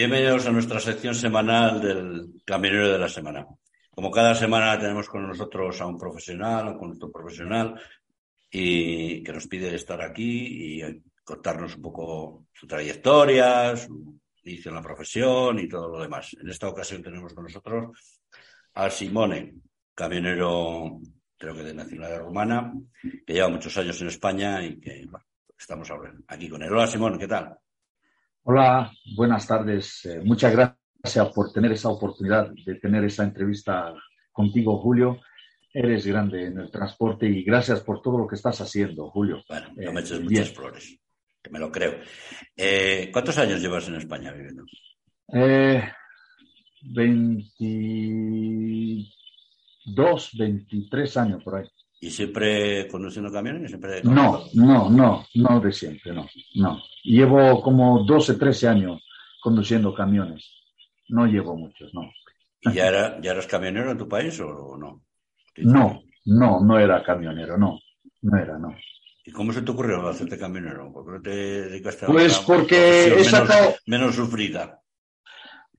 Bienvenidos a nuestra sección semanal del Camionero de la Semana. Como cada semana tenemos con nosotros a un profesional, a un conductor profesional, y que nos pide estar aquí y contarnos un poco su trayectoria, su inicio en la profesión y todo lo demás. En esta ocasión tenemos con nosotros a Simone, camionero, creo que de nacionalidad rumana, que lleva muchos años en España y que estamos ahora aquí con él. Hola Simón, ¿qué tal? Hola, buenas tardes. Eh, muchas gracias por tener esa oportunidad de tener esa entrevista contigo, Julio. Eres grande en el transporte y gracias por todo lo que estás haciendo, Julio. Bueno, no Eh, me eches muchas flores, que me lo creo. Eh, ¿Cuántos años llevas en España viviendo? Eh, 22, 23 años por ahí. ¿Y siempre conduciendo camiones? ¿Siempre No, no, no, no de siempre, no, no. Llevo como 12, 13 años conduciendo camiones. No llevo muchos, no. ¿Y ya, era, ya eras camionero en tu país o no? No, no, no era camionero, no, no era, no. ¿Y cómo se te ocurrió hacerte camionero? ¿Por qué no te dedicaste a Pues porque he sacado, menos sufrida?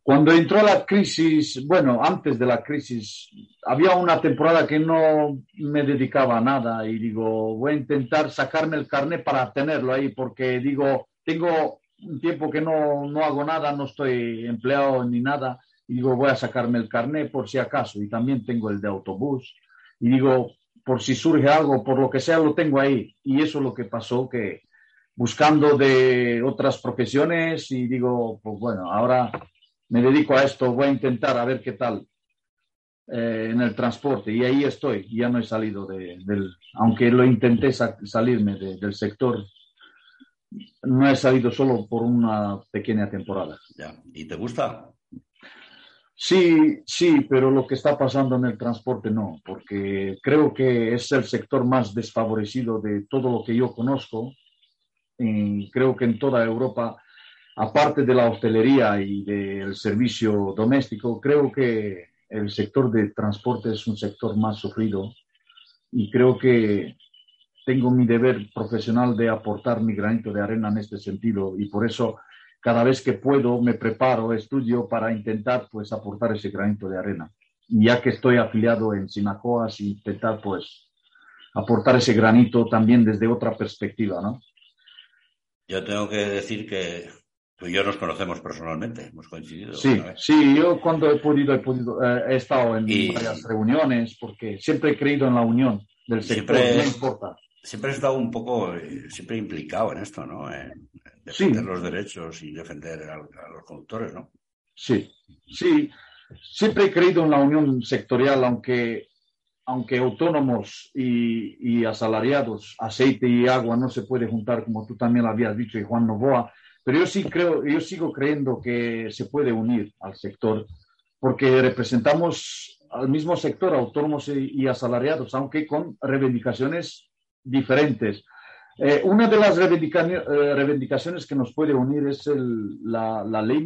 Cuando entró la crisis, bueno, antes de la crisis, había una temporada que no me dedicaba a nada y digo, voy a intentar sacarme el carnet para tenerlo ahí, porque digo, tengo un tiempo que no, no hago nada, no estoy empleado ni nada, y digo, voy a sacarme el carnet por si acaso, y también tengo el de autobús, y digo, por si surge algo, por lo que sea, lo tengo ahí, y eso es lo que pasó, que buscando de otras profesiones, y digo, pues bueno, ahora me dedico a esto, voy a intentar a ver qué tal eh, en el transporte y ahí estoy, ya no he salido de, del, aunque lo intenté sa- salirme de- del sector, no he salido solo por una pequeña temporada. Ya. ¿Y te gusta? Sí, sí, pero lo que está pasando en el transporte no, porque creo que es el sector más desfavorecido de todo lo que yo conozco. Y creo que en toda Europa, aparte de la hostelería y del servicio doméstico, creo que el sector de transporte es un sector más sufrido y creo que tengo mi deber profesional de aportar mi granito de arena en este sentido y por eso cada vez que puedo me preparo, estudio para intentar pues aportar ese granito de arena. Y ya que estoy afiliado en Sinacoas, intentar pues aportar ese granito también desde otra perspectiva, ¿no? Yo tengo que decir que tú y yo nos conocemos personalmente, hemos coincidido. Sí, sí, yo cuando he podido, he podido, eh, he estado en Y- varias reuniones porque siempre he creído en la unión del sector, Siempre- no importa. Siempre has estado un poco, eh, siempre implicado en esto, ¿no? En defender Sí. los derechos y defender a, a los conductores, ¿no? Sí, sí. Siempre he creído en la unión sectorial, aunque, aunque autónomos y, y asalariados, aceite y agua no se puede juntar, como tú también lo habías dicho, y Juan Novoa. Pero yo sí creo, yo sigo creyendo que se puede unir al sector, porque representamos al mismo sector, autónomos y, y asalariados, aunque con reivindicaciones diferentes. Eh, una de las reivindica- eh, reivindicaciones que nos puede unir es el- la, la ley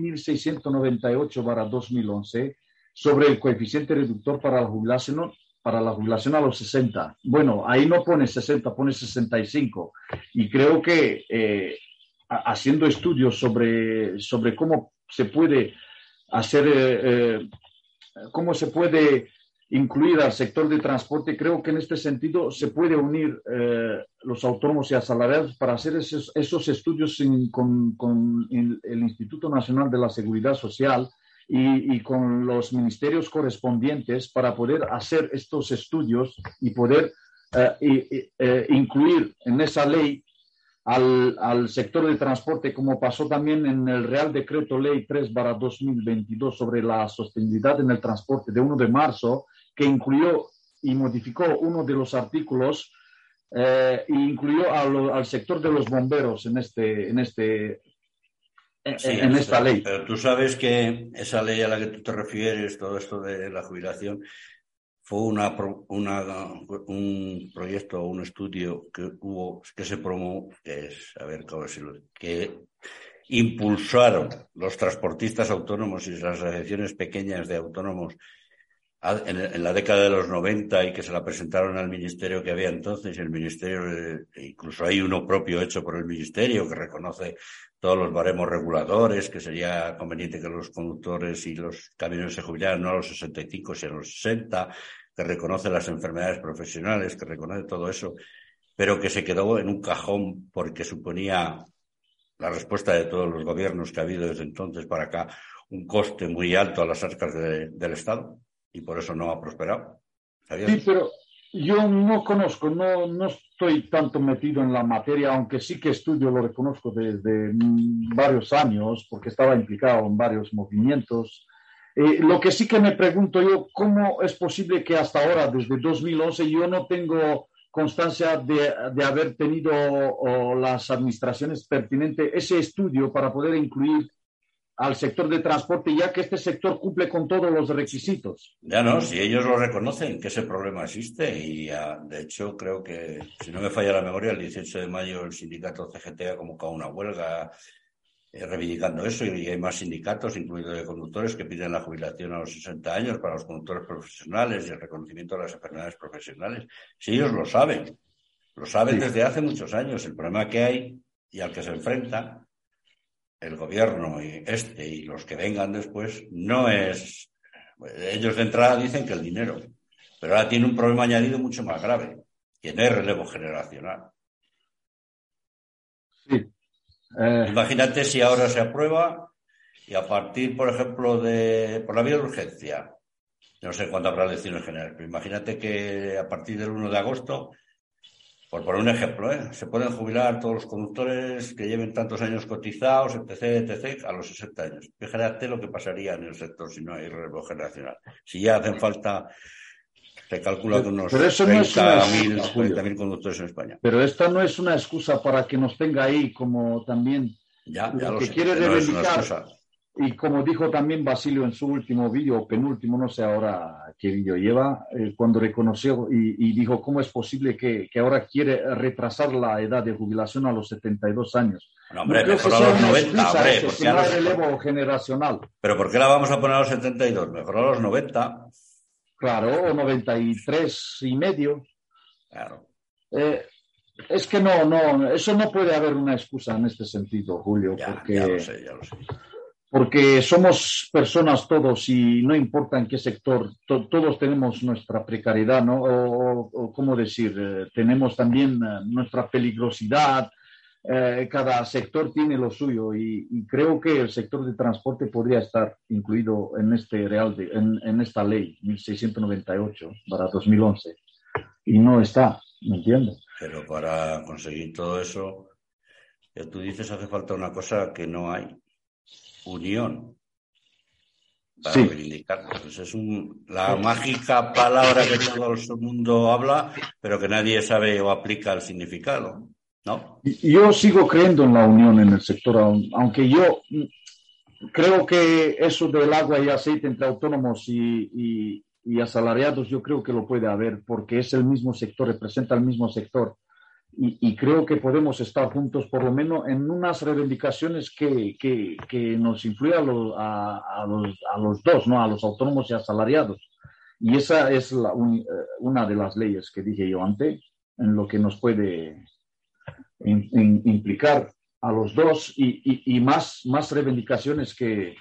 1698-2011 sobre el coeficiente reductor para la jubilación para la jubilación a los 60. Bueno, ahí no pone 60, pone 65. Y creo que eh, haciendo estudios sobre, sobre cómo se puede hacer, eh, eh, cómo se puede incluir al sector de transporte, creo que en este sentido se puede unir eh, los autónomos y asalariados para hacer esos, esos estudios con, con el, el Instituto Nacional de la Seguridad Social y, y con los ministerios correspondientes para poder hacer estos estudios y poder eh, incluir en esa ley al, al, sector del transporte, como pasó también en el Real Decreto Ley 3 2022 sobre la sostenibilidad en el transporte de 1 de marzo, que incluyó y modificó uno de los artículos eh, e incluyó al sector de los bomberos en este en este en, esta ley. Pero tú sabes que esa ley a la que tú te refieres, todo esto de la jubilación, fue una, un proyecto, un estudio que hubo, que se promó, que es, a ver cómo decirlo, que impulsaron los transportistas autónomos y las asociaciones pequeñas de autónomos en, la década de los 90 y que se la presentaron al ministerio que había entonces, el ministerio, incluso hay uno propio hecho por el ministerio que reconoce todos los baremos reguladores, que sería conveniente que los conductores y los camiones se jubilaran no a los 65, sino a los 60, que reconoce las enfermedades profesionales, que reconoce todo eso, pero que se quedó en un cajón porque suponía la respuesta de todos los gobiernos que ha habido desde entonces para acá un coste muy alto a las arcas del Estado y por eso no ha prosperado. Sí, pero yo no conozco, no, no estoy tanto metido en la materia, aunque sí que estudio, lo reconozco desde varios años, porque estaba implicado en varios movimientos. Eh, lo que sí que me pregunto yo, ¿cómo es posible que hasta ahora, desde 2011, yo no tengo constancia de, de haber tenido las administraciones pertinentes ese estudio para poder incluir al sector de transporte, ya que este sector cumple con todos los requisitos. Ya no, si ellos lo reconocen, que ese problema existe y de hecho creo que, si no me falla la memoria, el 18 de mayo el sindicato CGT ha convocado una huelga eh, reivindicando eso y hay más sindicatos, incluidos de conductores, que piden la jubilación a los 60 años para los conductores profesionales y el reconocimiento de las enfermedades profesionales. Si ellos lo saben, lo saben desde hace muchos años, el problema que hay y al que se enfrentan el gobierno y este y los que vengan después no es. Ellos de entrada dicen que el dinero, pero ahora tiene un problema añadido mucho más grave, que no es relevo generacional. Sí. Eh. Imagínate si ahora se aprueba y a partir, por ejemplo, de por la vía de urgencia, no sé cuándo habrá elecciones generales, pero imagínate que a partir del 1 de agosto por poner un ejemplo, ¿eh? se pueden jubilar todos los conductores que lleven tantos años cotizados, etc., etc., a los 60 años. Fíjate lo que pasaría en el sector si no hay relevo generacional. Si ya hacen falta, se calcula que unos 30.000 conductores en España. Pero esta no es una excusa para que nos tenga ahí como también ya, ya lo, que quiere reivindicar. Y como dijo también Basilio en su último vídeo, o penúltimo, no sé ahora qué vídeo lleva, eh, cuando reconoció y, dijo cómo es posible que, ahora quiere retrasar la edad de jubilación a los 72 años. Bueno, hombre, mejor a los 90, hombre. Porque los... relevo generacional. Pero ¿por qué la vamos a poner a los 72? Mejor a los 90. Claro, o 93 y medio. Claro. Eh, es que no, no, eso no puede haber una excusa en este sentido, Julio, porque... Ya lo sé, ya lo sé porque somos personas todos y no importa en qué sector, todos tenemos nuestra precariedad, ¿no? O, cómo decir, eh, tenemos también eh, nuestra peligrosidad, eh, cada sector tiene lo suyo y, creo que el sector de transporte podría estar incluido en este real en, en, esta ley 1698 para 2011 y no está, ¿me entiendes? Pero para conseguir todo eso, tú dices hace falta una cosa que no hay, unión para reivindicar. Pues es la mágica palabra que todo el mundo habla, pero que nadie sabe o aplica el significado. ¿no? Yo sigo creyendo en la unión en el sector, aunque yo creo que eso del agua y aceite entre autónomos y, y asalariados, yo creo que lo puede haber, porque es el mismo sector, representa el mismo sector y, creo que podemos estar juntos por lo menos en unas reivindicaciones que, que, nos influyan a, a, los, a, los, dos, ¿no? a los autónomos y asalariados. Y esa es la, eh, una de las leyes que dije yo antes, en lo que nos puede implicar a los dos y, y, más, más reivindicaciones que,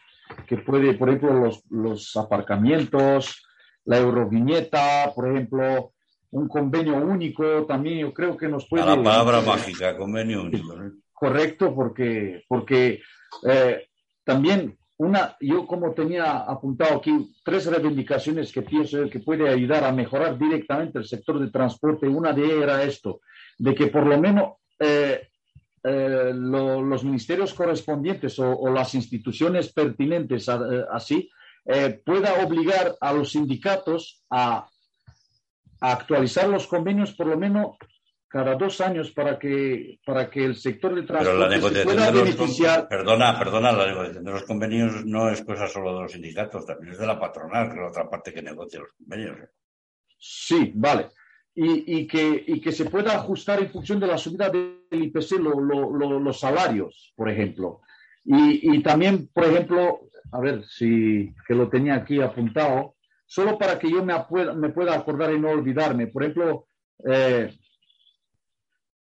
que puede, por ejemplo, los, los aparcamientos, la euroviñeta, por ejemplo, un convenio único también yo creo que nos puede... la palabra mágica, convenio único. Correcto, porque, porque eh, también una, yo como tenía apuntado aquí tres reivindicaciones que pienso que puede ayudar a mejorar directamente el sector de transporte. Una de ellas era esto, de que por lo menos eh, eh, los ministerios correspondientes o, las instituciones pertinentes así pueda obligar a los sindicatos a, a actualizar los convenios por lo menos cada dos años para que, para que el sector del transporte se pueda beneficiar. Perdona, perdona, la negociación de los convenios no es cosa solo de los sindicatos, también es de la patronal, que es la otra parte que negocia los convenios. Sí, vale. Y, y, que, y que se pueda ajustar en función de la subida del IPC los salarios, por ejemplo. Y, y, también, por ejemplo, a ver si que lo tenía aquí apuntado, solo para que yo me, me pueda acordar y no olvidarme. Por ejemplo, eh,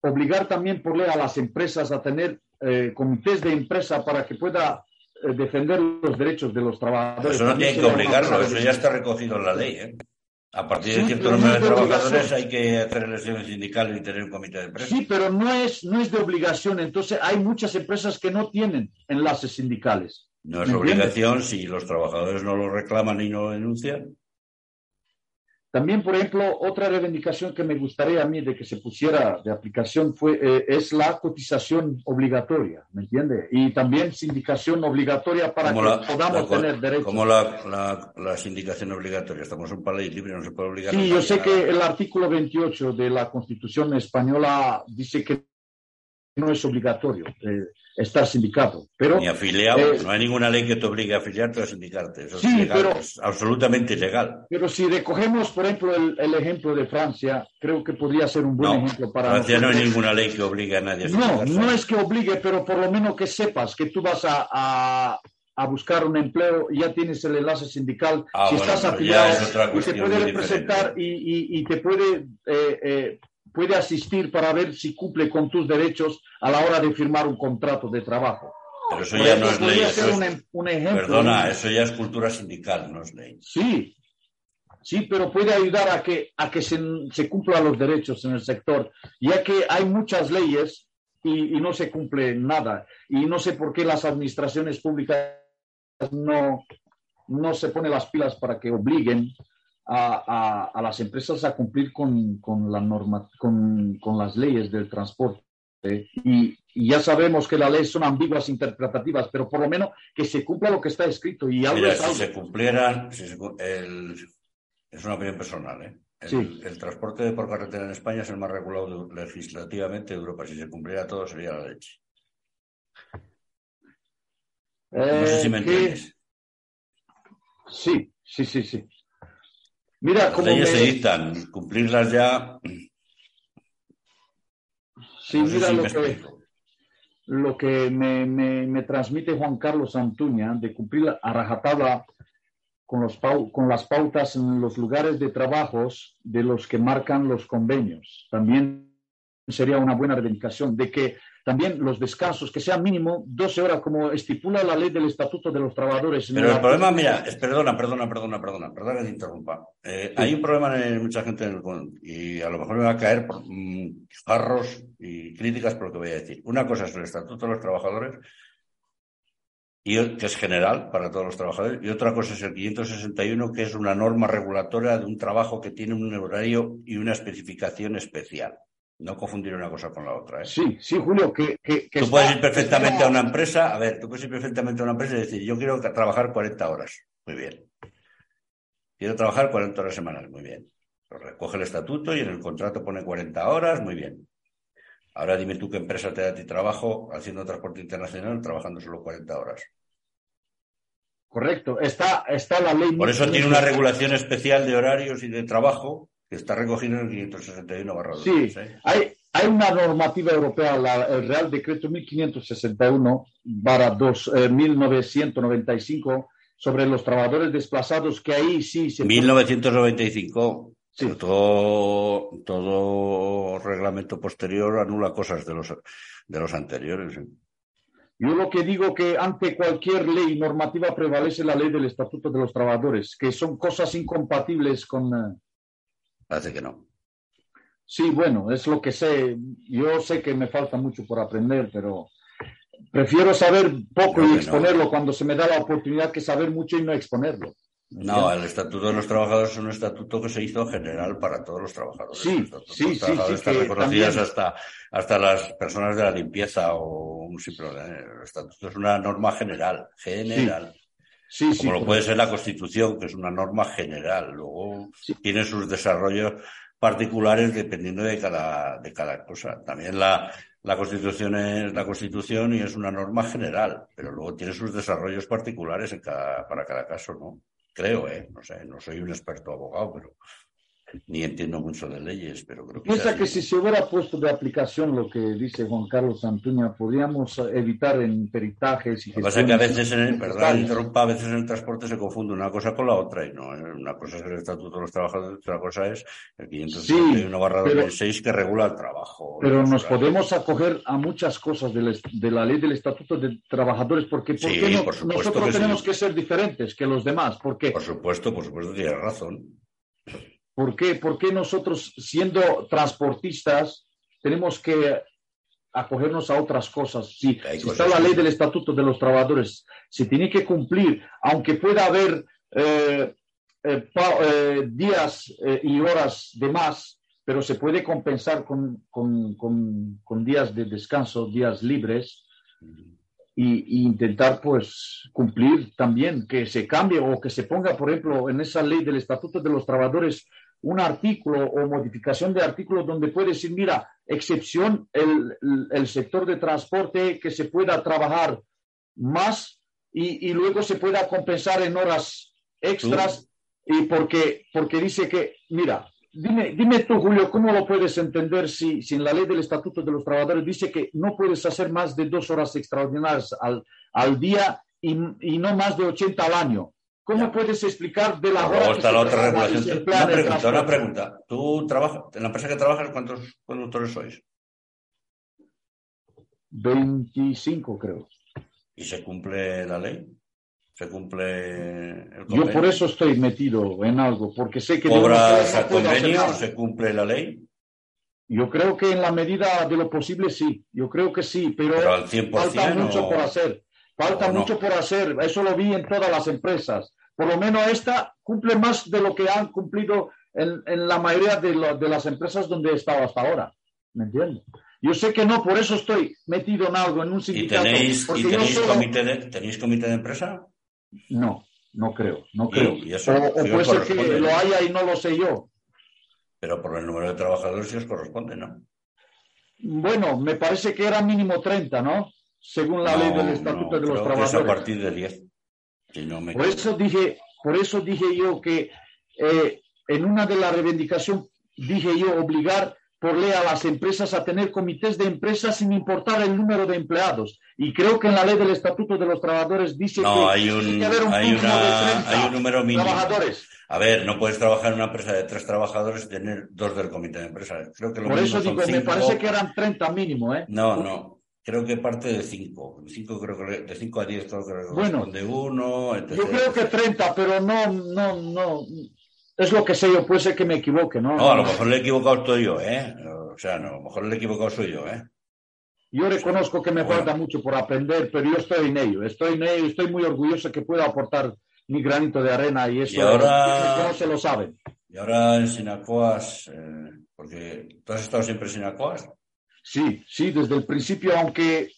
obligar también por ley a las empresas a tener eh, comités de empresa para que pueda eh, defender los derechos de los trabajadores. Eso no tiene que obligarlo, eso ya está recogido en la ley. ¿eh? A partir de cierto número de, trabajadores hay que hacer elecciones sindicales y tener un comité de empresa. Sí, pero no es, no es de obligación. Entonces hay muchas empresas que no tienen enlaces sindicales. No es obligación si los trabajadores no lo reclaman y no lo denuncian. También, por ejemplo, otra reivindicación que me gustaría a mí de que se pusiera de aplicación fue, eh, es la cotización obligatoria, ¿me entiende? Y también sindicación obligatoria para que podamos tener derechos. ¿Cómo la, la, sindicación obligatoria? Estamos en un país libre, no se puede obligar. Sí, yo sé que el artículo 28 de la Constitución española dice que no es obligatorio. Eh, estar sindicado. Pero, Ni afiliado. Eh, no hay ninguna ley que te obligue a afiliarte o a sindicarte. Eso sí, es, pero, es absolutamente ilegal. Pero si recogemos, por ejemplo, el, ejemplo de Francia, creo que podría ser un buen ejemplo para. Francia no hay ninguna ley que obligue a nadie a No, no es que obligue, pero por lo menos que sepas que tú vas a, a buscar un empleo, ya tienes el enlace sindical, ah, si estás afiliado, y te puede representar y, y, y, te puede eh, eh, puede asistir para ver si cumple con tus derechos a la hora de firmar un contrato de trabajo. Pero eso ya no es ley. un, ejemplo, perdona, eso ya es cultura sindical, no es ley. Sí, sí, pero puede ayudar a que, a que se, se cumplan los derechos en el sector, ya que hay muchas leyes y, y, no se cumple nada. Y no sé por qué las administraciones públicas no, no se ponen las pilas para que obliguen a, a, las empresas a cumplir con, con la norma, con, con, las leyes del transporte. Y, ya sabemos que las leyes son ambiguas interpretativas, pero por lo menos que se cumpla lo que está escrito. Y Mira, si se cumplieran, el, es una opinión personal, ¿eh? El, el, transporte por carretera en España es el más regulado legislativamente de Europa. Si se cumpliera todo, sería la leche. no sé si me eh, entiendes. Sí, sí, sí, sí. Mira, Las leyes se dictan, cumplirlas ya. Sí, mira lo, que, lo que me, me, transmite Juan Carlos Antuña de cumplir a rajatabla con, los con las pautas en los lugares de trabajos de los que marcan los convenios. También sería una buena reivindicación de que también los descansos, que sean mínimo 12 horas, como estipula la ley del Estatuto de los Trabajadores. Pero el problema, mira, es, perdona, perdona, perdona, perdona, perdona que te interrumpa. Eh, hay un problema en mucha gente en el, y a lo mejor me va a caer por mm, jarros y críticas por lo que voy a decir. Una cosa es el Estatuto de los Trabajadores, y, que es general para todos los trabajadores, y otra cosa es el 561, que es una norma regulatoria de un trabajo que tiene un horario y una especificación especial. No confundir una cosa con la otra. ¿eh? Sí, sí, Julio, que... tú puedes ir perfectamente a una empresa, a ver, tú puedes ir perfectamente a una empresa y decir, yo quiero trabajar 40 horas. Muy bien. Quiero trabajar 40 horas semanales. Muy bien. Pues recoge el estatuto y en el contrato pone 40 horas. Muy bien. Ahora dime tú qué empresa te da a ti trabajo haciendo transporte internacional trabajando solo 40 horas. Correcto. Está, está la ley. Por eso tiene una regulación especial de horarios y de trabajo que está recogido en el 561 barra Sí, hay, hay una normativa europea, el Real Decreto 1561 barra 1995 eh, sobre los trabajadores desplazados, que ahí sí se... 1995. Sí. Todo, todo reglamento posterior anula cosas de los, de los anteriores. Yo lo que digo que ante cualquier ley normativa prevalece la ley del Estatuto de los Trabajadores, que son cosas incompatibles con, eh, Parece que no. Sí, bueno, es lo que sé. Yo sé que me falta mucho por aprender, pero prefiero saber poco y exponerlo cuando se me da la oportunidad que saber mucho y no exponerlo. No, el Estatuto de los Trabajadores es un estatuto que se hizo general para todos los trabajadores. Sí, sí, los trabajadores sí, están reconocidas hasta, hasta las personas de la limpieza o un simple. El estatuto es una norma general, general. Sí, sí. Como lo puede ser la Constitución, que es una norma general. Luego tiene sus desarrollos particulares dependiendo de cada, de cada cosa. También la, la Constitución es la Constitución y es una norma general, pero luego tiene sus desarrollos particulares en cada, para cada caso, ¿no? Creo, ¿eh? No sé, no soy un experto abogado, pero ni entiendo mucho de leyes, pero creo que... Piensa que si se hubiera puesto de aplicación lo que dice Juan Carlos Antuña, podríamos evitar en peritajes y Lo que pasa es que a veces, en el, perdón, interrumpa, a veces en el transporte se confunde una cosa con la otra y no, una cosa es el Estatuto de los Trabajadores, otra cosa es el 561 barra 2006 que regula el trabajo. Pero nos podemos acoger a muchas cosas de la, de la ley del Estatuto de Trabajadores porque ¿por Sí, qué no- por supuesto nosotros que sí. tenemos que ser diferentes que los demás? Porque Por supuesto, por supuesto, tienes razón. ¿Por qué, por qué nosotros, siendo transportistas, tenemos que acogernos a otras cosas? Si, si está la ley del Estatuto de los Trabajadores, se tiene que cumplir, aunque pueda haber eh, eh, pa- eh, días eh, y horas de más, pero se puede compensar con, con- con- con días de descanso, días libres. Y, y intentar pues cumplir también que se cambie o que se ponga por ejemplo en esa ley del estatuto de los trabajadores un artículo o modificación de artículo donde puede decir, mira, excepción el, el- sector de transporte que se pueda trabajar más y, y luego se pueda compensar en horas extras y porque, porque dice que, mira, dime, dime tú, Julio, ¿cómo lo puedes entender si, si en la ley del Estatuto de los Trabajadores dice que no puedes hacer más de dos horas extraordinarias al, al día y, y no más de 80 al año? ¿Cómo puedes explicar de la Luego está la otra regulación. Una pregunta, una pregunta. ¿Tú trabajas, en la empresa que trabajas, cuántos conductores sois? 25, creo. ¿Y se cumple la ley? ¿Se cumple el Yo convenio? por eso estoy metido en algo, porque sé que ¿Cobras a no hacer convenio? ¿Se cumple la ley? Yo creo que en la medida de lo posible sí, yo creo que sí, pero, ¿Pero al 100% falta mucho por hacer, falta no? mucho por hacer, eso lo vi en todas las empresas. Por lo menos esta cumple más de lo que han cumplido en, en la mayoría de, lo- de las empresas donde he estado hasta ahora, ¿me entiendes? Yo sé que no, por eso estoy metido en algo, en un ¿Y sindicato. tenéis, porque y tenéis, solo- comité de, tenéis comité de empresa? No, no creo, no Y- creo. y eso- o puede ser que lo haya y no lo sé yo. Pero por el número de trabajadores sí os corresponde, ¿no? Bueno, me parece que era mínimo 30, ¿no? Según la No, ley del Estatuto no, de los creo que es a Trabajadores. partir de 10. Si no me Por eso dije, por eso dije yo que eh, en una de las reivindicaciones dije yo obligar por ley a las empresas a tener comités de empresas sin importar el número de empleados. Y creo que en la ley del Estatuto de los Trabajadores dice No, que hay tiene un, que haber un hay, una, 30 hay un número mínimo. trabajadores. A ver, no puedes trabajar en una empresa de tres trabajadores y tener dos del comité de empresa. Creo que lo Por eso digo, me parece que eran 30 mínimo, ¿eh? No, no. Creo que parte de cinco. Cinco creo que de cinco a diez creo que Bueno, corresponde uno. etc. Yo creo que 30, pero no, no, no. Es lo que sé yo, puede ser que me equivoque, ¿no? No, a lo mejor le he equivocado estoy yo, ¿eh? O sea, no, a lo mejor le he equivocado soy yo, ¿eh? Yo reconozco que me Bueno. falta mucho por aprender, pero yo estoy en ello. Estoy en ello, estoy muy orgulloso que pueda aportar mi granito de arena y eso Y ahora- no se lo saben. Y ahora en Sinacoas, eh, porque tú has estado siempre en Sinacoas. Sí, sí, desde el principio, aunque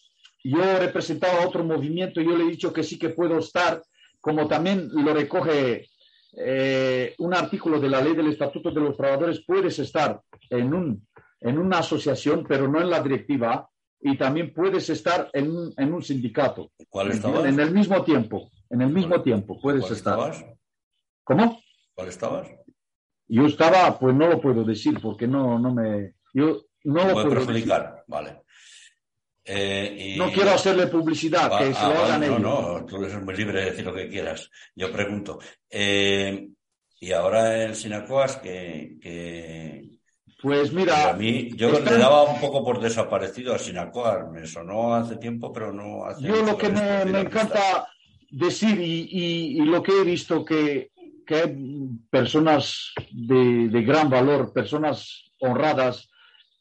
yo representaba otro movimiento, yo le he dicho que sí que puedo estar, como también lo recoge eh, un artículo de la ley del Estatuto de los Trabajadores, puedes estar en, un, en una asociación, pero no en la directiva, y también puedes estar en un, en un sindicato. ¿Cuál ¿Me estabas? En el mismo tiempo, en el mismo ¿Cuál- tiempo puedes ¿Cuál estar. estabas? ¿Cómo? ¿Cuál estabas? Yo estaba, pues no lo puedo decir porque no, no me, yo no lo puedo perjudicar, vale. Eh, y- No quiero hacerle publicidad, Ah, que se ah, lo vale, hagan no, ellos. no, tú eres muy libre de decir lo que quieras. Yo pregunto. Eh, y ahora en Sinacoas, que, que, Pues mira, a mí, yo están- le daba un poco por desaparecido a Sinacoas. Me sonó hace tiempo, pero no hace yo lo que me, encanta decir y, y- y lo que he visto que, que hay personas de, de gran valor, personas honradas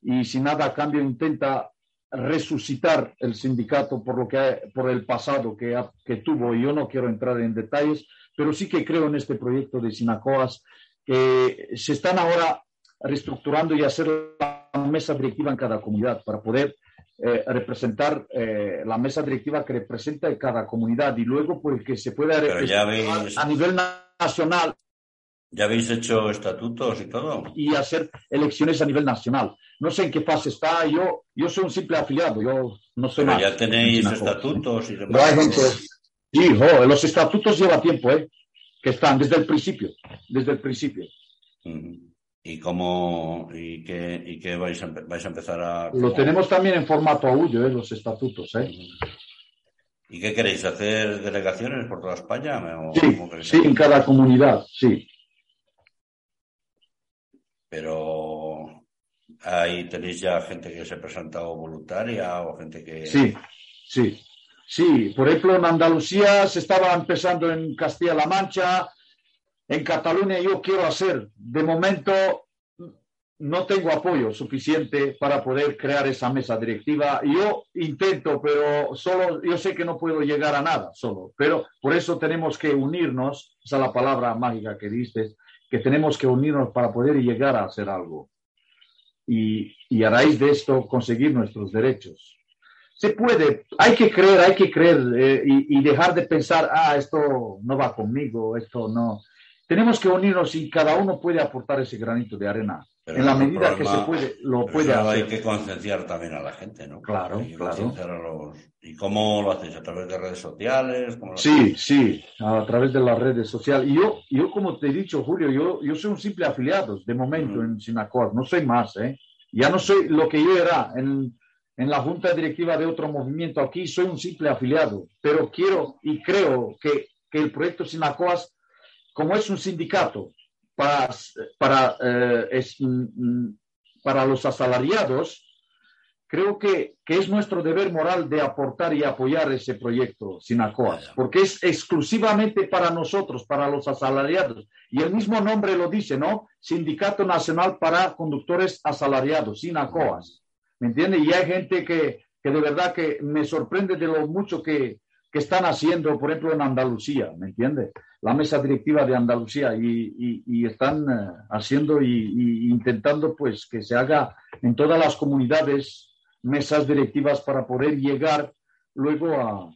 y sin nada a cambio intenta resucitar el sindicato por lo que por el pasado que, que tuvo. Y yo no quiero entrar en detalles pero sí que creo en este proyecto de Sinacoas que se están ahora reestructurando y hacer la mesa directiva en cada comunidad para poder eh, representar eh, la mesa directiva que representa cada comunidad y luego pues que se pueda a nivel nacional ¿Ya habéis hecho estatutos y todo? Y hacer elecciones a nivel nacional. No sé en qué fase está. Yo, yo soy un simple afiliado. Yo no soy Pero ya tenéis estatutos y demás. Sí, los estatutos lleva tiempo, ¿eh? Que están desde el principio. Desde el principio. ¿Y cómo y qué, y qué vais, a, vais a empezar a...? Lo tenemos también en formato aullo, ¿eh? los estatutos. ¿eh? ¿Y qué queréis? ¿Hacer delegaciones por toda España? sí, sí, en cada comunidad, sí. Pero ahí tenéis ya gente que se ha presentado voluntaria o gente que... Sí, sí. Sí, por ejemplo, en Andalucía se estaba empezando en Castilla-La Mancha, en Cataluña yo quiero hacer. De momento no tengo apoyo suficiente para poder crear esa mesa directiva. Yo intento, pero solo, yo sé que no puedo llegar a nada solo, pero por eso tenemos que unirnos, esa es la palabra mágica que diste, que tenemos que unirnos para poder llegar a hacer algo y, y a raíz de esto conseguir nuestros derechos. Se puede, hay que creer, hay que creer eh, y, y, dejar de pensar, ah, esto no va conmigo, esto no. Tenemos que unirnos y cada uno puede aportar ese granito de arena. En la medida que se puede, lo puede hacer. Hay que concienciar también a la gente, ¿no? Claro, claro. Los... ¿Y cómo lo hacéis? ¿A través de redes sociales? sí, sí, a través de las redes sociales. Y yo, yo como te he dicho, Julio, yo, yo soy un simple afiliado de momento en Sinacor, no soy más, ¿eh? Ya no soy lo que yo era en, en la junta directiva de otro movimiento aquí, soy un simple afiliado, pero quiero y creo que, que el proyecto Sinacoas, como es un sindicato para, para, eh, es, mm, para los asalariados, creo que, es nuestro deber moral de aportar y apoyar ese proyecto Sinacoas, porque es exclusivamente para nosotros, para los asalariados. Y el mismo nombre lo dice, ¿no? Sindicato Nacional para Conductores Asalariados, Sinacoas. ¿Me entiende? Y hay gente que, de verdad que me sorprende de lo mucho que, están haciendo, por ejemplo, en Andalucía, ¿me entiende? La mesa directiva de Andalucía y, están eh, haciendo y, intentando pues que se haga en todas las comunidades mesas directivas para poder llegar luego a,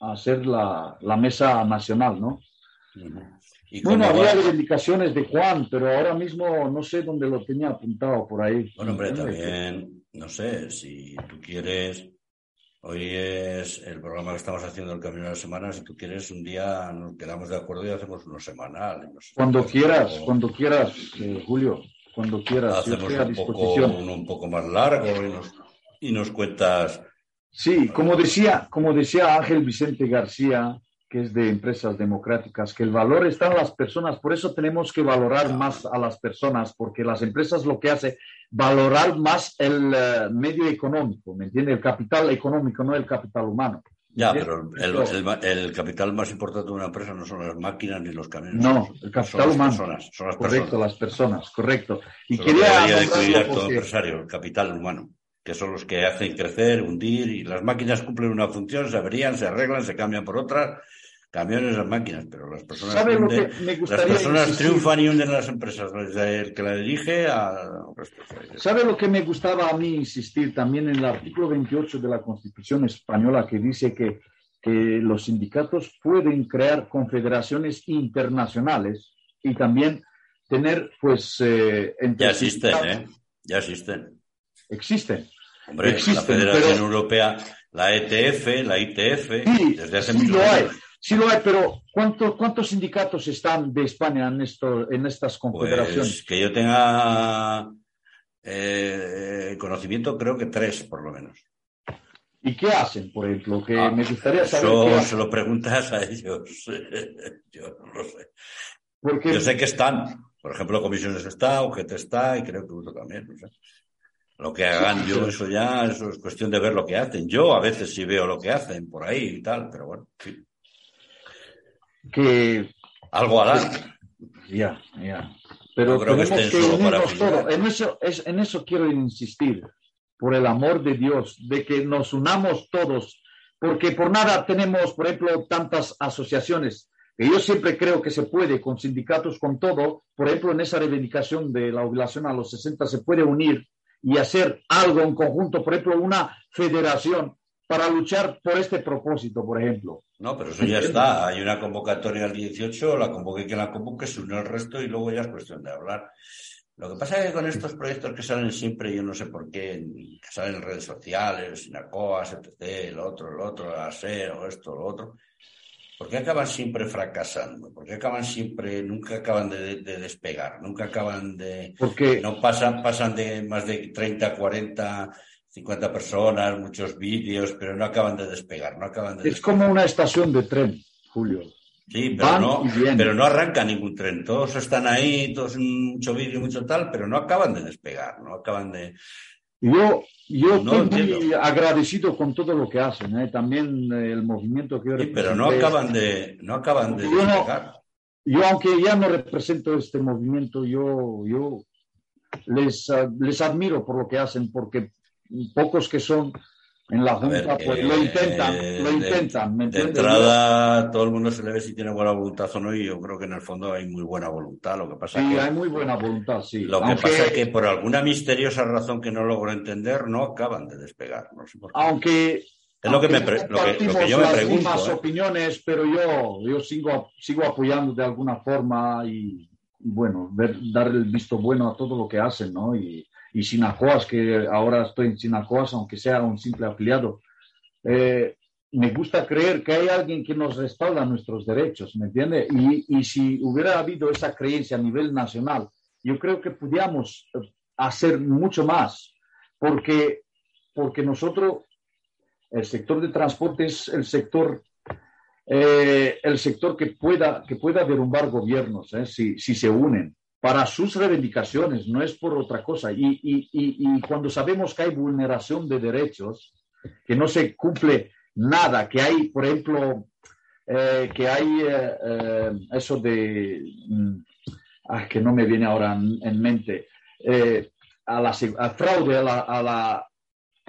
a hacer la, la, mesa nacional, ¿no? bueno, había reivindicaciones de Juan, pero ahora mismo no sé dónde lo tenía apuntado por ahí. Bueno, hombre, también, no sé, si tú quieres, hoy es el programa que estamos haciendo el Camino de la Semana, si tú quieres, un día nos quedamos de acuerdo y hacemos uno semanal. cuando quieras, cuando quieras, eh, Julio, cuando quieras. Hacemos un, poco, uno un poco más largo y nos y nos cuentas. Sí, como decía, como decía Ángel Vicente García, que es de Empresas Democráticas, que el valor está en las personas, por eso tenemos que valorar más a las personas, porque las empresas lo que hace, valorar más el eh, medio económico, ¿me entiende? El capital económico, no el capital humano. Ya, pero el, capital más importante de una empresa no son las máquinas ni los camiones. No, el capital humano. son las correcto, las personas, correcto. Y quería. de todo empresario, el capital humano que son los que hacen crecer, hundir, y las máquinas cumplen una función, se averían, se arreglan, se cambian por otras, camiones las máquinas, pero las personas, las personas triunfan y hunden las empresas, desde el que la dirige a... ¿Sabe lo que me gustaba a mí insistir también en el artículo 28 de la Constitución española que dice que, que los sindicatos pueden crear confederaciones internacionales y también tener, pues... Eh, ya existen, ¿eh? Ya existen. Existen. Hombre, la Federación Europea, la ETF, la ITF, desde hace sí hay. Sí lo hay, pero ¿cuántos, ¿cuántos sindicatos están de España en, esto, en estas pues, confederaciones? que yo tenga eh, conocimiento, creo que tres, por lo menos. ¿Y qué hacen, por ejemplo? Que ah, me gustaría saber. Eso se lo preguntas a ellos. yo no lo sé. Porque... Yo sé que están. Por ejemplo, Comisiones está, UGT está y creo que uno también. No sé. Lo que hagan yo, eso ya, eso es cuestión de ver lo que hacen. Yo a veces sí veo lo que hacen por ahí y tal, pero bueno, Que algo harán. Ya, ya. Pero creo que, que unirnos En eso, es, en eso quiero insistir. por el amor de Dios, de que nos unamos todos, porque por nada tenemos, por ejemplo, tantas asociaciones, que yo siempre creo que se puede, con sindicatos, con todo, por ejemplo, en esa reivindicación de la jubilación a los 60 se puede unir y hacer algo en conjunto, por ejemplo, una federación para luchar por este propósito, por ejemplo. No, pero eso ya está. Hay una convocatoria al 18, la convoque que la convoque, se une al resto y luego ya es cuestión de hablar. Lo que pasa es que con estos proyectos que salen siempre, yo no sé por qué, que salen en redes sociales, Sinacoas, etc., lo otro, lo otro, la o esto, lo otro, ¿por qué acaban siempre fracasando? ¿Por qué acaban siempre, nunca acaban de, despegar? Nunca acaban de... Porque... No pasan, pasan de más de 30, 40 50 personas, muchos vídeos, pero no acaban de despegar, no acaban de Es como una estación de tren, Julio. Sí, pero no, pero no arranca ningún tren. Todos están ahí, todos mucho vídeo, mucho tal, pero no acaban de despegar, no acaban de. Yo, yo estoy muy agradecido con todo lo que hacen, ¿eh? también eh, el movimiento que yo sí, pero no acaban de, no acaban de despegar. yo, aunque ya no represento este movimiento, yo, yo les, ah, les admiro por lo que hacen, porque pocos que son en la Junta, pues lo intentan, lo intentan. De, entrada, todo el mundo se le ve si tiene buena voluntad o no, y yo creo que en el fondo hay muy buena voluntad. Lo que pasa sí, que, hay muy buena voluntad, sí. Lo que pasa es que por alguna misteriosa razón que no logro entender, no acaban de despegar. No sé por qué. Aunque. Es lo que, me lo, que, yo me pregunto. Mismas ¿eh? opiniones, pero yo, yo sigo, sigo apoyando de alguna forma y, bueno, ver, dar el visto bueno a todo lo que hacen, ¿no? Y, y Sinacoas, que ahora estoy en Sinacoas, aunque sea un simple afiliado. Eh, me gusta creer que hay alguien que nos respalda nuestros derechos, ¿me entiende? Y, y, si hubiera habido esa creencia a nivel nacional, yo creo que podíamos eh, hacer mucho más, porque, porque nosotros, el sector de transporte es el sector, eh, el sector que pueda, que pueda derrumbar gobiernos, si, si se unen para sus reivindicaciones, no es por otra cosa. Y, y, y, cuando sabemos que hay vulneración de derechos, que no se cumple nada, que hay, por ejemplo, eh, que hay eh, eh, eso de, ah, que no me viene ahora en, mente, a la, fraude a la, a, la,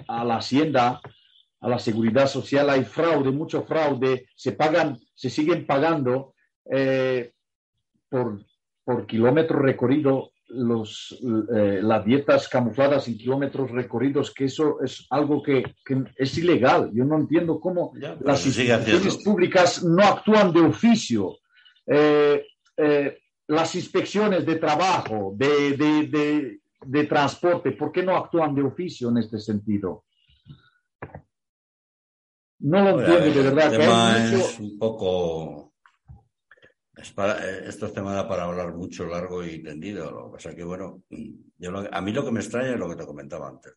a la hacienda, a la seguridad social, hay fraude, mucho fraude, se pagan, se siguen pagando por por kilómetro recorrido los, eh, las dietas camufladas en kilómetros recorridos, que eso es algo que, es ilegal. Yo no entiendo cómo las instituciones públicas no actúan de oficio. Eh, eh, las inspecciones de trabajo, de, de, de, transporte, ¿por qué no actúan de oficio en este sentido? No lo entiendo, de verdad. es un poco eh, esto es tema para hablar mucho, largo y tendido. Lo que pasa que, bueno, a mí lo que me extraña es lo que te comentaba antes,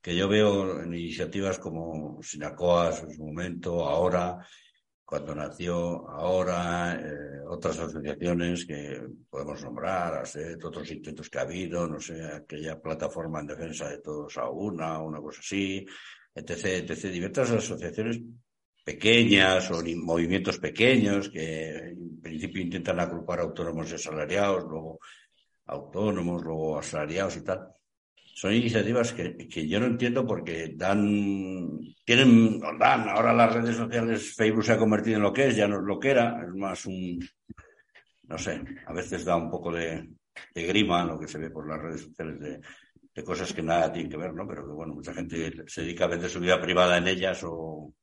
que yo veo en iniciativas como Sinacoas en su momento, ahora, cuando nació, ahora, eh, otras asociaciones que podemos nombrar, otros intentos que ha habido, no sé, aquella plataforma en defensa de todos a una, una cosa así, etc., etc., diversas asociaciones pequeñas o movimientos pequeños que en principio intentan agrupar autónomos y asalariados, luego autónomos, luego asalariados y tal. Son iniciativas que, que yo no entiendo porque dan, tienen, dan, ahora las redes sociales, Facebook se ha convertido en lo que es, ya no es lo que era, es más un, no sé, a veces da un poco de, de grima lo que se ve por las redes sociales de, de cosas que nada tienen que ver, ¿no? Pero que bueno, mucha gente se dedica a vender su vida privada en ellas o,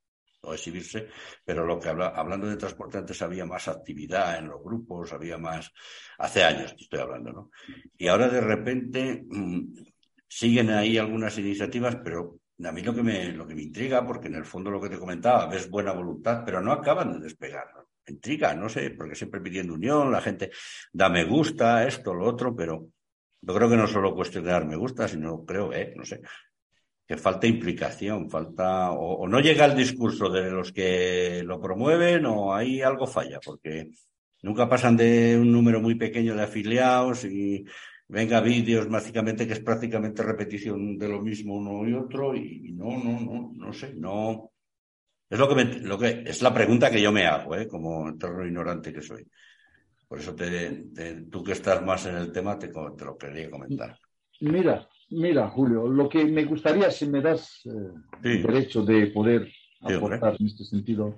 o exhibirse, pero lo que habla, hablando de transporte antes había más actividad en los grupos, había más, hace años estoy hablando, ¿no? Y ahora de repente mm, siguen ahí algunas iniciativas, pero a mí lo que me, lo que me intriga, porque en el fondo lo que te comentaba, ves buena voluntad, pero no acaban de despegar. Intriga, no sé, porque siempre pidiendo unión, la gente da me gusta, esto, lo otro, pero yo creo que no solo cuestión de dar me gusta, sino creo, eh, no sé, que falta implicación, falta o, no llega el discurso de los que lo promueven o ahí algo falla, porque nunca pasan de un número muy pequeño de afiliados y venga vídeos básicamente que es prácticamente repetición de lo mismo uno y otro y, no, no, no, no sé, no. Es lo que, me, lo que es la pregunta que yo me hago, ¿eh? como entorno ignorante que soy. Por eso te, tú que estás más en el tema te, te lo quería comentar. Mira, Mira, Julio, lo que me gustaría, si me das eh, el derecho de poder aportar en este sentido,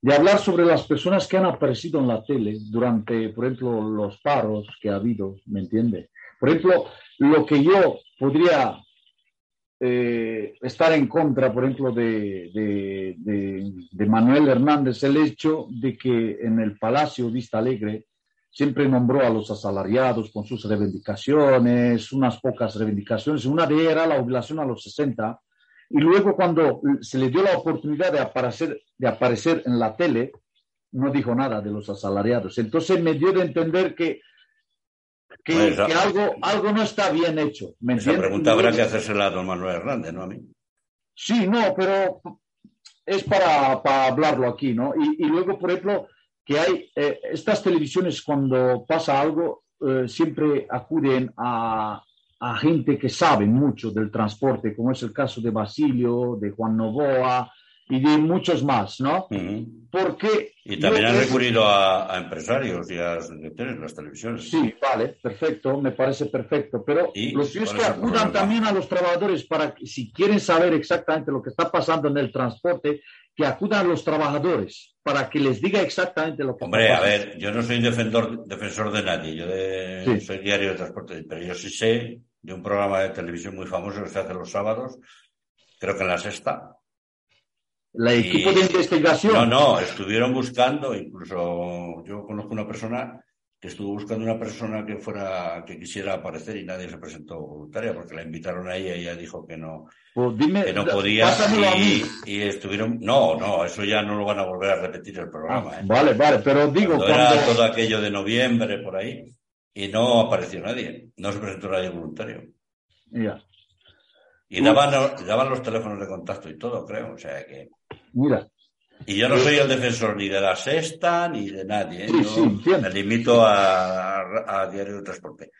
de hablar sobre las personas que han aparecido en la tele durante, por ejemplo, los paros que ha habido, ¿me entiende? Por ejemplo, lo que yo podría eh, estar en contra, por ejemplo, de, de, Manuel Hernández, el hecho de que en el Palacio Vista Alegre siempre nombró a los asalariados con sus reivindicaciones, unas pocas reivindicaciones, una de ellas era la obligación a los 60, y luego cuando se le dio la oportunidad de aparecer, de aparecer en la tele, no dijo nada de los asalariados. Entonces me dio de entender que, que, pues, algo, algo no está bien hecho. ¿me esa pregunta habrá que hacérsela a don Manuel Hernández, ¿no a mí? Sí, no, pero es para, para hablarlo aquí, ¿no? Y, y luego, por ejemplo, que hay eh, estas televisiones cuando pasa algo eh, siempre acuden a, a, gente que sabe mucho del transporte, como es el caso de Basilio, de Juan Novoa y de muchos más, ¿no? Porque y también han recurrido a, empresarios y a las televisiones. Sí, vale, perfecto, me parece perfecto. Pero los que acudan también a los trabajadores para que, si quieren saber exactamente lo que está pasando en el transporte, que acudan a los trabajadores para que les diga exactamente lo que Hombre, a ver, yo no soy defensor, defensor de nadie, yo soy diario de transporte, pero yo sí sé de un programa de televisión muy famoso que se hace los sábados, creo que en la sexta. ¿La equipo de investigación? No, no, estuvieron buscando, incluso yo conozco una persona que estuvo buscando una persona que fuera, que quisiera aparecer y nadie se presentó voluntaria porque la invitaron a ella y ella dijo que no, pues que no podía y, estuvieron, no, no, eso ya no lo van a volver a repetir el programa. Ah, ¿eh? Vale, vale, pero digo cuando, era todo aquello de noviembre por ahí y no apareció nadie, no se presentó nadie voluntario. Ya. Y daban, daban los teléfonos de contacto y todo, creo, o sea que. Mira, y yo no soy el defensor ni de la sexta ni de nadie. ¿eh? me limito a, Diario de Transporte.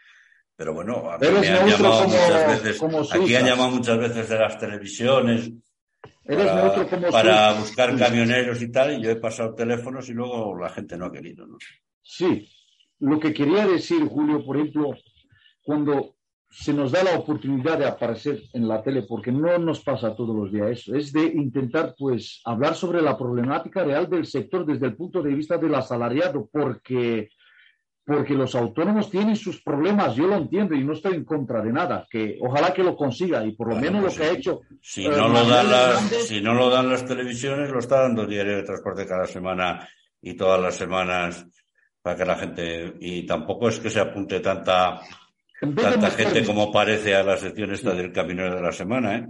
Pero bueno, a me han llamado muchas veces, aquí han llamado muchas veces de las televisiones para, buscar camioneros y tal, y yo he pasado teléfonos y luego la gente no ha querido. ¿no? Sí, lo que quería decir, Julio, por ejemplo, cuando se nos da la oportunidad de aparecer en la tele, porque no nos pasa todos los días eso, es de intentar pues hablar sobre la problemática real del sector desde el punto de vista del asalariado, porque, porque los autónomos tienen sus problemas, yo lo entiendo y no estoy en contra de nada, que ojalá que lo consiga y por lo menos lo pues que ha hecho... Si, eh, no lo dan las, si no lo dan las televisiones, lo está dando Diario de Transporte cada semana y todas las semanas para que la gente... Y tampoco es que se apunte tanta Tanta gente como parece a la sección esta del Caminero de la Semana, ¿eh?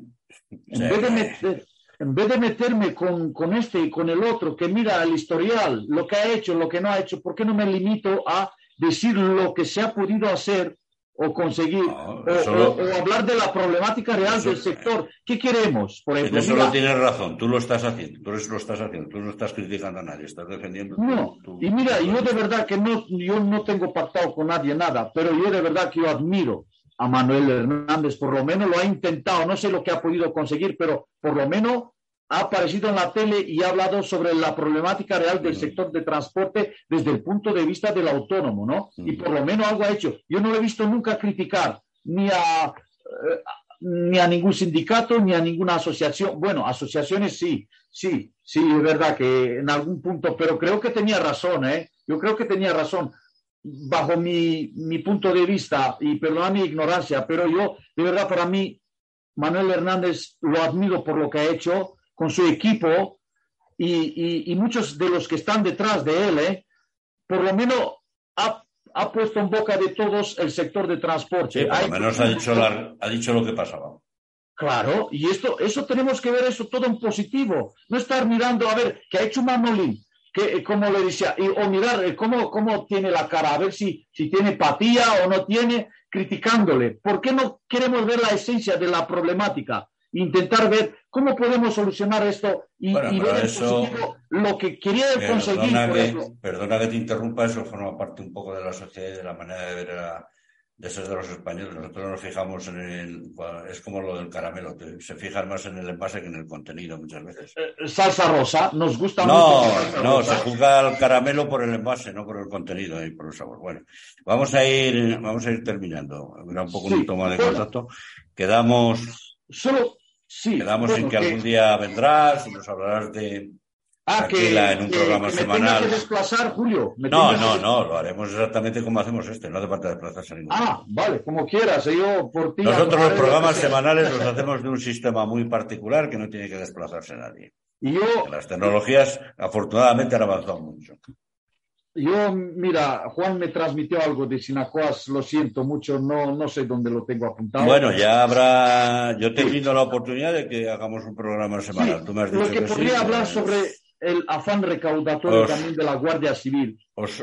En vez de meterme con, con, este y con el otro, que mira el historial, lo que ha hecho, lo que no ha hecho, ¿por qué no me limito a decir lo que se ha podido hacer o conseguir, o, hablar de la problemática real del sector. ¿Qué queremos? Por ejemplo, eso lo tienes razón, tú lo estás haciendo, tú lo estás haciendo, tú no estás criticando a nadie, estás defendiendo. No, y mira, yo de verdad que no, yo no tengo pactado con nadie nada, pero yo de verdad que yo admiro a Manuel Hernández, por lo menos lo ha intentado, no sé lo que ha podido conseguir, pero por lo menos ha aparecido en la tele y ha hablado sobre la problemática real del sector de transporte desde el punto de vista del autónomo, ¿no? Y por lo menos algo ha hecho. Yo no lo he visto nunca criticar ni a, eh, ni a ningún sindicato ni a ninguna asociación. Bueno, asociaciones sí, sí, sí, es verdad que en algún punto, pero creo que tenía razón, ¿eh? Yo creo que tenía razón bajo mi, mi punto de vista, y perdona mi ignorancia, pero yo, de verdad, para mí, Manuel Hernández lo admiro por lo que ha hecho, con su equipo y, muchos de los que están detrás de él, ¿eh? por lo menos ha, puesto en boca de todos el sector de transporte. por lo menos ha dicho, ha dicho lo que pasaba. Claro, y esto, eso tenemos que ver eso todo en positivo. No estar mirando a ver qué ha hecho Manolín, que, como le decía, y, o mirar eh, cómo, cómo tiene la cara, a ver si, si tiene apatía o no tiene, criticándole. ¿Por qué no queremos ver la esencia de la problemática? Intentar ver cómo podemos solucionar esto y, ver eso, lo que quería conseguir. perdona que te interrumpa, eso forma parte un poco de la sociedad y de la manera de ver de ser de los españoles. Nosotros nos fijamos en el. Es como lo del caramelo, se fijan más en el envase que en el contenido muchas veces. Eh, salsa rosa, nos gusta no, mucho. No, se juzga al caramelo por el envase, no por el contenido y por el sabor. Bueno, vamos a ir, vamos a ir terminando. Era un poco un toma de contacto. Quedamos. Solo. Sí, quedamos en que, algún día vendrás y nos hablarás de, Ah, que, en un programa semanal. que desplazar, Julio. no, no, no, lo haremos exactamente como hacemos este, no hace falta desplazarse ningún. Ah, vale, como quieras, yo por ti. Nosotros los programas semanales los hacemos de un sistema muy particular que no tiene que desplazarse nadie. Y yo, Las tecnologías, afortunadamente, han avanzado mucho. Yo, mira, Juan me transmitió algo de Sinacoas, lo siento mucho, no, no sé dónde lo tengo apuntado. Bueno, ya habrá, yo te brindo la oportunidad de que hagamos un programa semanal. Tú me has dicho lo que, podría hablar sobre el afán recaudatorio también de la Guardia Civil.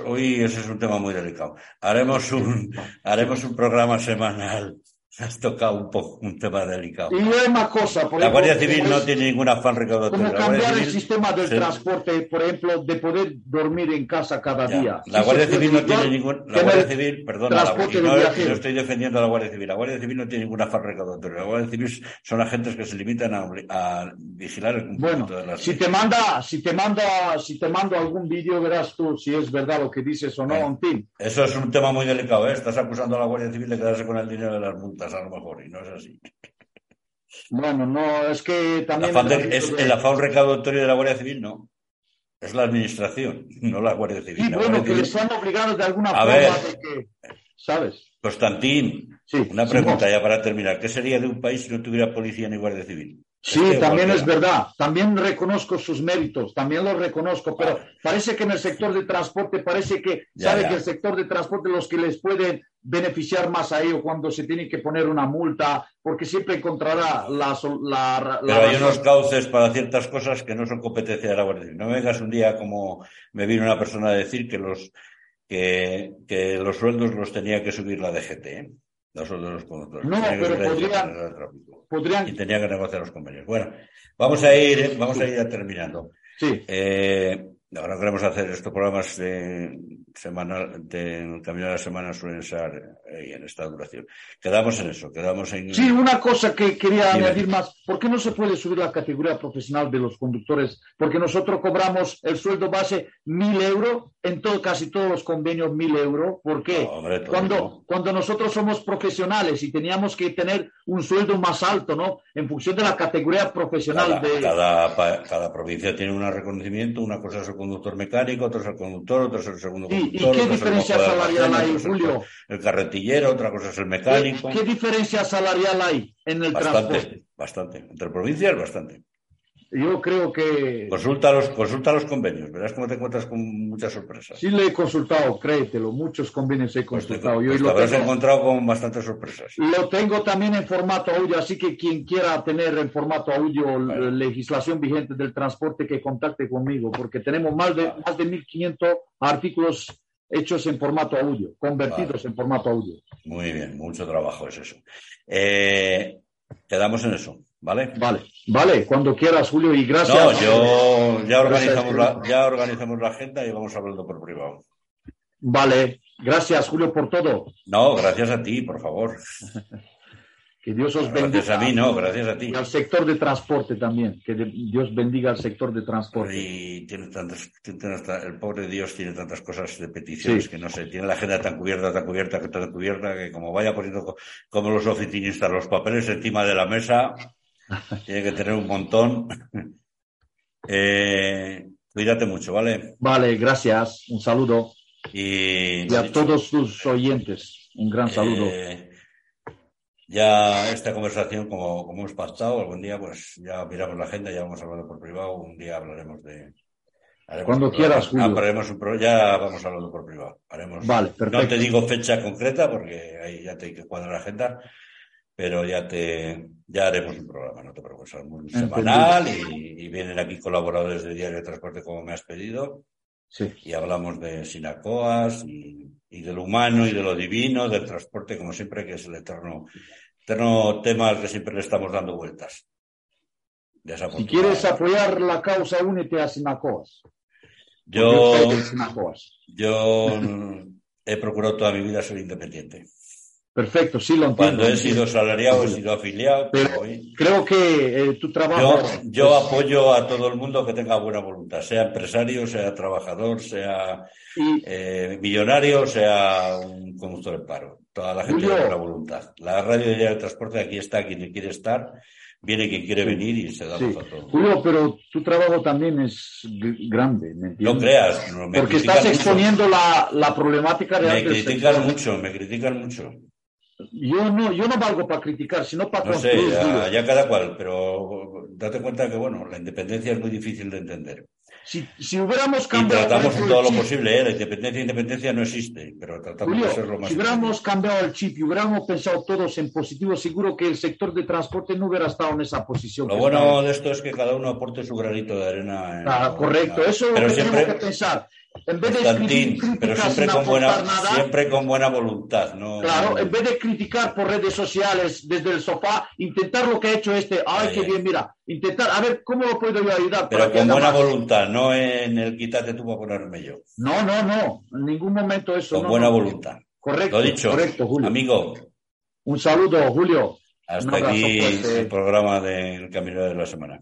hoy ese es un tema muy delicado. Haremos un, haremos un programa semanal Has tocado un poco un tema delicado. Y hay más cosa. Por la Guardia Civil no tiene ningún afán recaudatorio. Como cambiar el sistema del transporte, por ejemplo, de poder dormir en casa cada día. La Guardia Civil no tiene ningún. La Guardia Civil, perdona, la, no, no estoy defendiendo a la Guardia Civil. La Guardia Civil no tiene ningún afán recaudatorio. La Guardia Civil son agentes que se limitan a, vigilar el cumplimiento bueno, de las si te manda, si te manda, si te mando algún vídeo, verás tú si es verdad lo que dices o no, en fin. Eso es un tema muy delicado, ¿eh? Estás acusando a la Guardia Civil de quedarse con el dinero de las multas a lo mejor, y no es así. Bueno, no, es que también... es, el afán recaudatorio de la Guardia Civil, no. Es la administración, no la Guardia Civil. Sí, bueno, que les han obligado de alguna a forma de que... ¿Sabes? Constantín, una pregunta ya para terminar. ¿Qué sería de un país si no tuviera policía ni Guardia Civil? Sí, también es verdad. También reconozco sus méritos, también los reconozco, pero parece que en el sector de transporte, parece que sabe que el sector de transporte los que les pueden beneficiar más a ellos cuando se tiene que poner una multa, porque siempre encontrará la... la, pero hay unos cauces para ciertas cosas que no son competencia de la Guardia Civil. No me vengas un día como me vino una persona a decir que los, que, que los sueldos los tenía que subir la DGT. ¿eh? Los sueldos de los conductores. No, pero podrían, podrían... Y tenía que negociar los convenios. Bueno, vamos a ir, vamos a ir terminando. Sí. Eh, ahora queremos hacer estos programas de semanal, de camino de la semana suelen ser eh, en esta duración. Quedamos en eso, quedamos en. Sí, una cosa que quería añadir más. ¿Por qué no se puede subir la categoría profesional de los conductores? Porque nosotros cobramos el sueldo base mil euros, en todo, casi todos los convenios mil euros. ¿Por qué? cuando, cuando nosotros somos profesionales y teníamos que tener un sueldo más alto, ¿no? En función de la categoría profesional cada, de. Cada, cada provincia tiene un reconocimiento, una cosa es conductor mecánico, otra es el conductor, otra es el segundo conductor. ¿Y qué diferencia salarial hay, Julio? El carretillero, otra cosa es el mecánico. ¿Qué, diferencia salarial hay en el transporte? Bastante. Entre provincias, bastante. Yo creo que. Consulta los, consulta los convenios, verás cómo te encuentras con muchas sorpresas. Sí, le he consultado, créetelo, muchos convenios he pues consultado. Pues te, habrás encontrado con bastantes sorpresas. Lo tengo también en formato audio, así que quien quiera tener en formato audio legislación vigente del transporte, que contacte conmigo, porque tenemos más de, más de 1.500 artículos hechos en formato audio, convertidos en formato audio. Muy bien, mucho trabajo es eso. Eh, quedamos en eso. ¿Vale? Vale, vale, cuando quieras, Julio, y gracias. No, yo ya organizamos, la, ya organizamos la agenda y vamos hablando por privado. Vale, gracias, Julio, por todo. No, gracias a ti, por favor. que Dios os bendiga. Gracias a mí, no, gracias a ti. Y al sector de transporte también, que Dios bendiga al sector de transporte. Y tiene tantas, el pobre Dios tiene tantas cosas de peticiones que no sé, tiene la agenda tan cubierta, tan cubierta, que tan cubierta, que como vaya poniendo como los oficinistas los papeles encima de la mesa, tiene que tener un montón. Eh, cuídate mucho, ¿vale? Vale, gracias. Un saludo. Y, a todos tus oyentes, un gran saludo. Eh, ya esta conversación, como, como hemos pactado, algún día pues ya miramos la agenda, ya vamos hablando por privado, un día hablaremos de... Cuando quieras, Julio. un ya vamos hablando por privado. Haremos, vale, perfecto. No te digo fecha concreta porque ahí ya te hay que cuadrar la agenda, pero ya te ya haremos un programa, no te preocupes, un semanal y, vienen aquí colaboradores de Diario de Transporte como me has pedido sí. y hablamos de Sinacoas y, y, de lo humano y de lo divino, del transporte como siempre, que es el eterno, eterno tema al que siempre le estamos dando vueltas. Si quieres apoyar la causa, únete a Sinacoas. Yo, yo he procurado toda mi vida ser independiente. Perfecto, sí lo entiendo. Cuando he sido salariado, he sido afiliado. Pero creo que eh, tu trabajo. Yo, yo apoyo a todo el mundo que tenga buena voluntad, sea empresario, sea trabajador, sea y- eh, millonario, sea un conductor de paro. Toda la gente de buena voluntad. La radio de transporte aquí está quien quiere estar, viene quien quiere venir y se da sí. a todo. Julio, pero tu trabajo también es grande, ¿me entiendes? No creas, no, me Porque estás mucho. exponiendo la, la problemática real Me critican mucho, me critican mucho. Yo no, yo no valgo para criticar, sino para No sé, construir. ya, Julio. ya cada cual, pero date cuenta que, bueno, la independencia es muy difícil de entender. Si, si hubiéramos Y cambiado tratamos el todo lo chip, posible, ¿eh? La independencia, independencia no existe, pero tratamos Julio, de ser lo más. si hubiéramos cambiado el chip y hubiéramos pensado todos en positivo, seguro que el sector de transporte no hubiera estado en esa posición. Lo bueno está. de esto es que cada uno aporte su granito de arena. en- Ah, correcto, eso es lo que siempre, tenemos que pensar. En vez de Constantín, pero siempre sin con buena, nada, siempre con buena voluntad, ¿no? Claro, en vez de criticar por redes sociales desde el sofá, intentar lo que ha hecho este, ay, qué bien, mira, intentar, a ver, ¿cómo lo puedo yo ayudar? Pero con buena más? voluntad, no en el quítate tú para ponerme yo. No, no, no, en ningún momento eso. Con no, buena no. voluntad. Correcto, Lo dicho, correcto, Julio. amigo, Un saludo, Julio. Hasta aquí el programa del Camino de la Semana.